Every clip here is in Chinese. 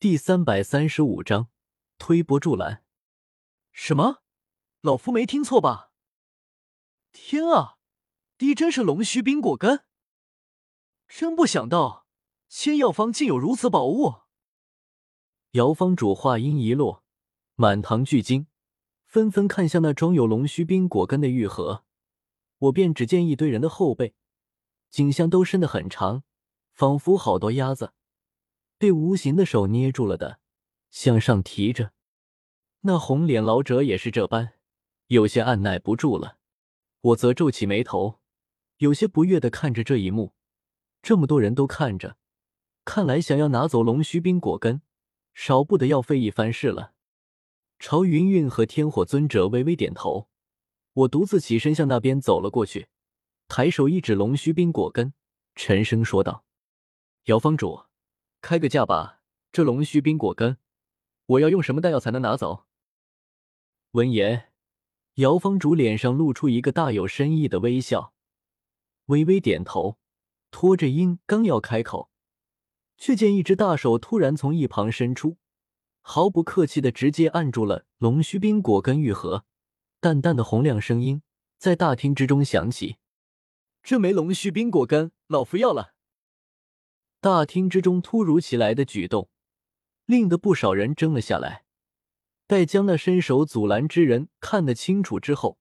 第三百三十五章推波助澜。什么？老夫没听错吧？天啊！滴真是龙须冰果根！真不想到仙药方竟有如此宝物。瑶方主话音一落，满堂巨惊，纷纷看向那装有龙须冰果根的玉盒。我便只见一堆人的后背，颈项都伸得很长，仿佛好多鸭子被无形的手捏住了的，向上提着。那红脸老者也是这般，有些按耐不住了。我则皱起眉头，有些不悦的看着这一幕。这么多人都看着，看来想要拿走龙须冰果根，少不得要费一番事了。朝云云和天火尊者微微点头，我独自起身向那边走了过去，抬手一指龙须冰果根，沉声说道：“姚方主，开个价吧，这龙须冰果根，我要用什么丹药才能拿走？”闻言，姚方主脸上露出一个大有深意的微笑，微微点头，拖着音刚要开口，却见一只大手突然从一旁伸出，毫不客气的直接按住了龙须冰果根玉盒。淡淡的洪亮声音在大厅之中响起：“这枚龙须冰果根，老夫要了。”大厅之中突如其来的举动，令得不少人怔了下来。待将那伸手阻拦之人看得清楚之后，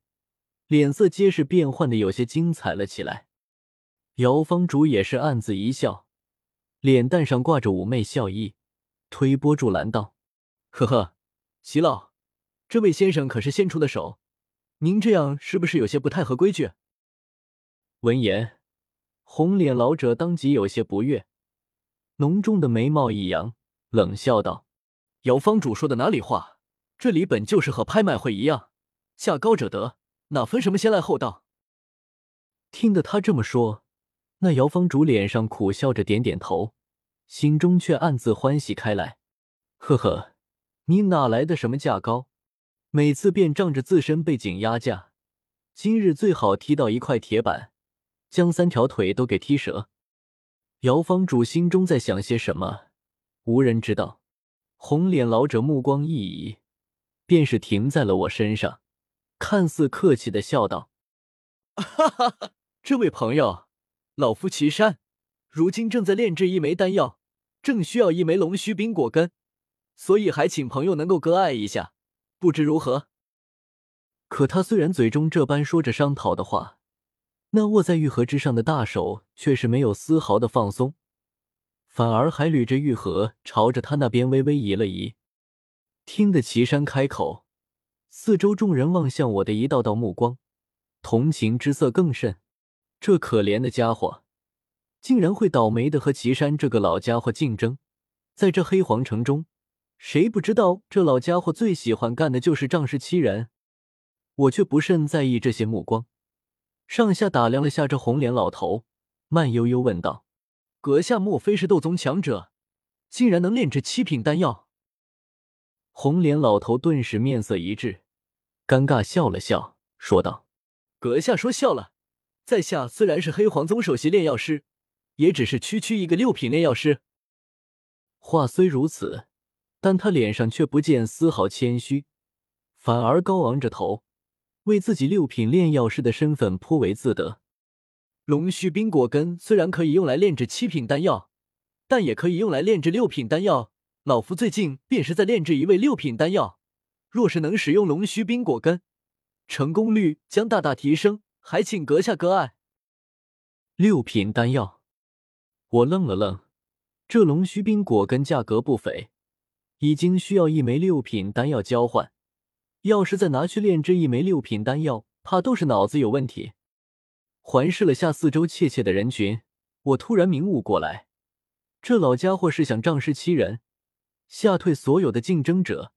脸色皆是变幻的，有些精彩了起来。姚方主也是暗自一笑，脸蛋上挂着妩媚笑意，推波助澜道：“呵呵，齐老，这位先生可是先出的手，您这样是不是有些不太合规矩？”闻言，红脸老者当即有些不悦，浓重的眉毛一扬，冷笑道：“姚方主说的哪里话？”这里本就是和拍卖会一样，价高者得，哪分什么先来后到？听得他这么说，那姚方主脸上苦笑着点点头，心中却暗自欢喜开来。呵呵，你哪来的什么价高？每次便仗着自身背景压价，今日最好踢到一块铁板，将三条腿都给踢折。姚方主心中在想些什么，无人知道。红脸老者目光一移。便是停在了我身上，看似客气的笑道：“哈哈哈，这位朋友，老夫岐山如今正在炼制一枚丹药，正需要一枚龙须冰果根，所以还请朋友能够割爱一下，不知如何？”可他虽然嘴中这般说着商讨的话，那握在玉盒之上的大手却是没有丝毫的放松，反而还捋着玉盒朝着他那边微微移了移。听得岐山开口，四周众人望向我的一道道目光，同情之色更甚。这可怜的家伙，竟然会倒霉的和岐山这个老家伙竞争。在这黑皇城中，谁不知道这老家伙最喜欢干的就是仗势欺人？我却不甚在意这些目光，上下打量了下这红脸老头，慢悠悠问道：“阁下莫非是斗宗强者，竟然能炼制七品丹药？”红脸老头顿时面色一滞，尴尬笑了笑，说道：“阁下说笑了，在下虽然是黑黄宗首席炼药师，也只是区区一个六品炼药师。”话虽如此，但他脸上却不见丝毫谦虚，反而高昂着头，为自己六品炼药师的身份颇为自得。龙须冰果根虽然可以用来炼制七品丹药，但也可以用来炼制六品丹药。老夫最近便是在炼制一味六品丹药，若是能使用龙须冰果根，成功率将大大提升，还请阁下割爱。六品丹药，我愣了愣，这龙须冰果根价格不菲，已经需要一枚六品丹药交换，要是再拿去炼制一枚六品丹药，怕都是脑子有问题。环视了下四周怯怯的人群，我突然明悟过来，这老家伙是想仗势欺人。吓退所有的竞争者，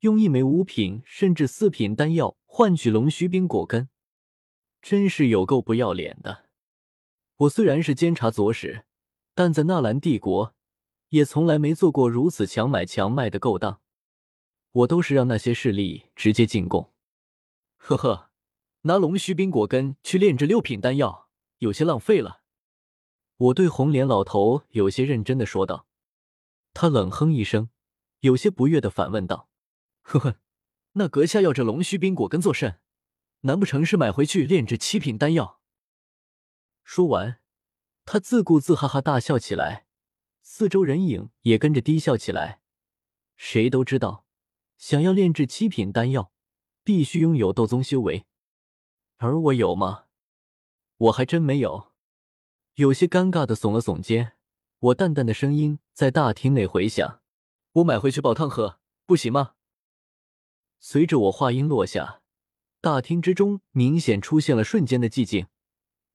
用一枚五品甚至四品丹药换取龙须冰果根，真是有够不要脸的。我虽然是监察左使，但在纳兰帝国也从来没做过如此强买强卖的勾当。我都是让那些势力直接进贡。呵呵，拿龙须冰果根去炼制六品丹药，有些浪费了。我对红脸老头有些认真的说道。他冷哼一声，有些不悦的反问道：“呵呵，那阁下要这龙须冰果根作甚？难不成是买回去炼制七品丹药？”说完，他自顾自哈哈大笑起来，四周人影也跟着低笑起来。谁都知道，想要炼制七品丹药，必须拥有斗宗修为，而我有吗？我还真没有。有些尴尬的耸了耸肩，我淡淡的声音在大厅内回响：“我买回去煲汤喝，不行吗？”随着我话音落下，大厅之中明显出现了瞬间的寂静。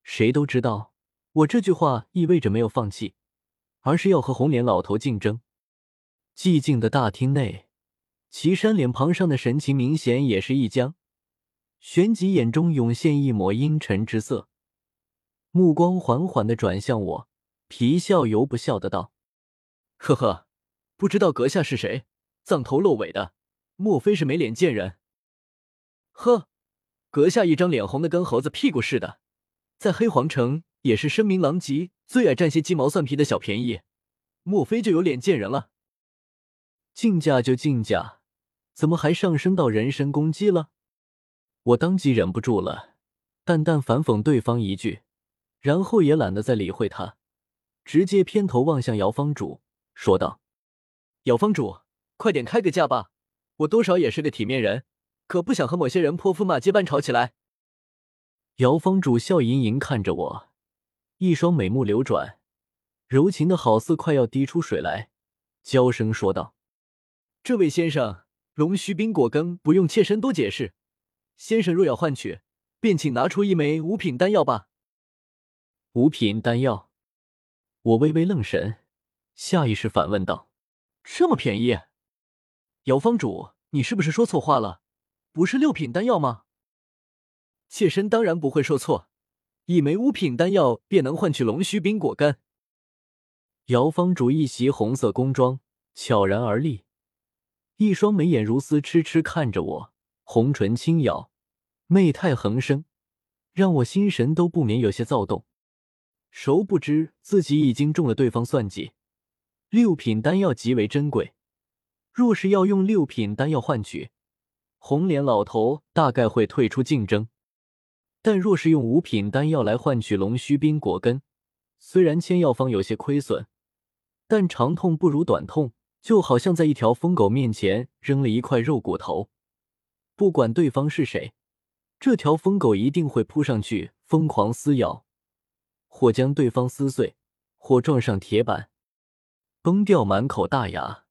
谁都知道，我这句话意味着没有放弃，而是要和红脸老头竞争。寂静的大厅内，岐山脸庞上的神情明显也是一僵，旋即眼中涌现一抹阴沉之色。目光缓缓的转向我，皮笑犹不笑的道：“呵呵，不知道阁下是谁，藏头露尾的，莫非是没脸见人？呵，阁下一张脸红的跟猴子屁股似的，在黑皇城也是声名狼藉，最爱占些鸡毛蒜皮的小便宜，莫非就有脸见人了？竞价就竞价，怎么还上升到人身攻击了？”我当即忍不住了，淡淡反讽对方一句。然后也懒得再理会他，直接偏头望向姚方主，说道：“姚方主，快点开个价吧，我多少也是个体面人，可不想和某些人泼妇骂街般吵起来。”姚方主笑盈盈看着我，一双美目流转，柔情的好似快要滴出水来，娇声说道：“这位先生，龙须冰果根不用妾身多解释，先生若要换取，便请拿出一枚五品丹药吧。”五品丹药，我微微愣神，下意识反问道：“这么便宜？姚方主，你是不是说错话了？不是六品丹药吗？”妾身当然不会说错，一枚五品丹药便能换取龙须冰果干。姚方主一袭红色宫装，悄然而立，一双眉眼如丝，痴痴看着我，红唇轻咬，媚态横生，让我心神都不免有些躁动。殊不知自己已经中了对方算计，六品丹药极为珍贵，若是要用六品丹药换取，红脸老头大概会退出竞争。但若是用五品丹药来换取龙须冰果根，虽然千药方有些亏损，但长痛不如短痛，就好像在一条疯狗面前扔了一块肉骨头，不管对方是谁，这条疯狗一定会扑上去疯狂撕咬。或将对方撕碎，或撞上铁板，崩掉满口大牙。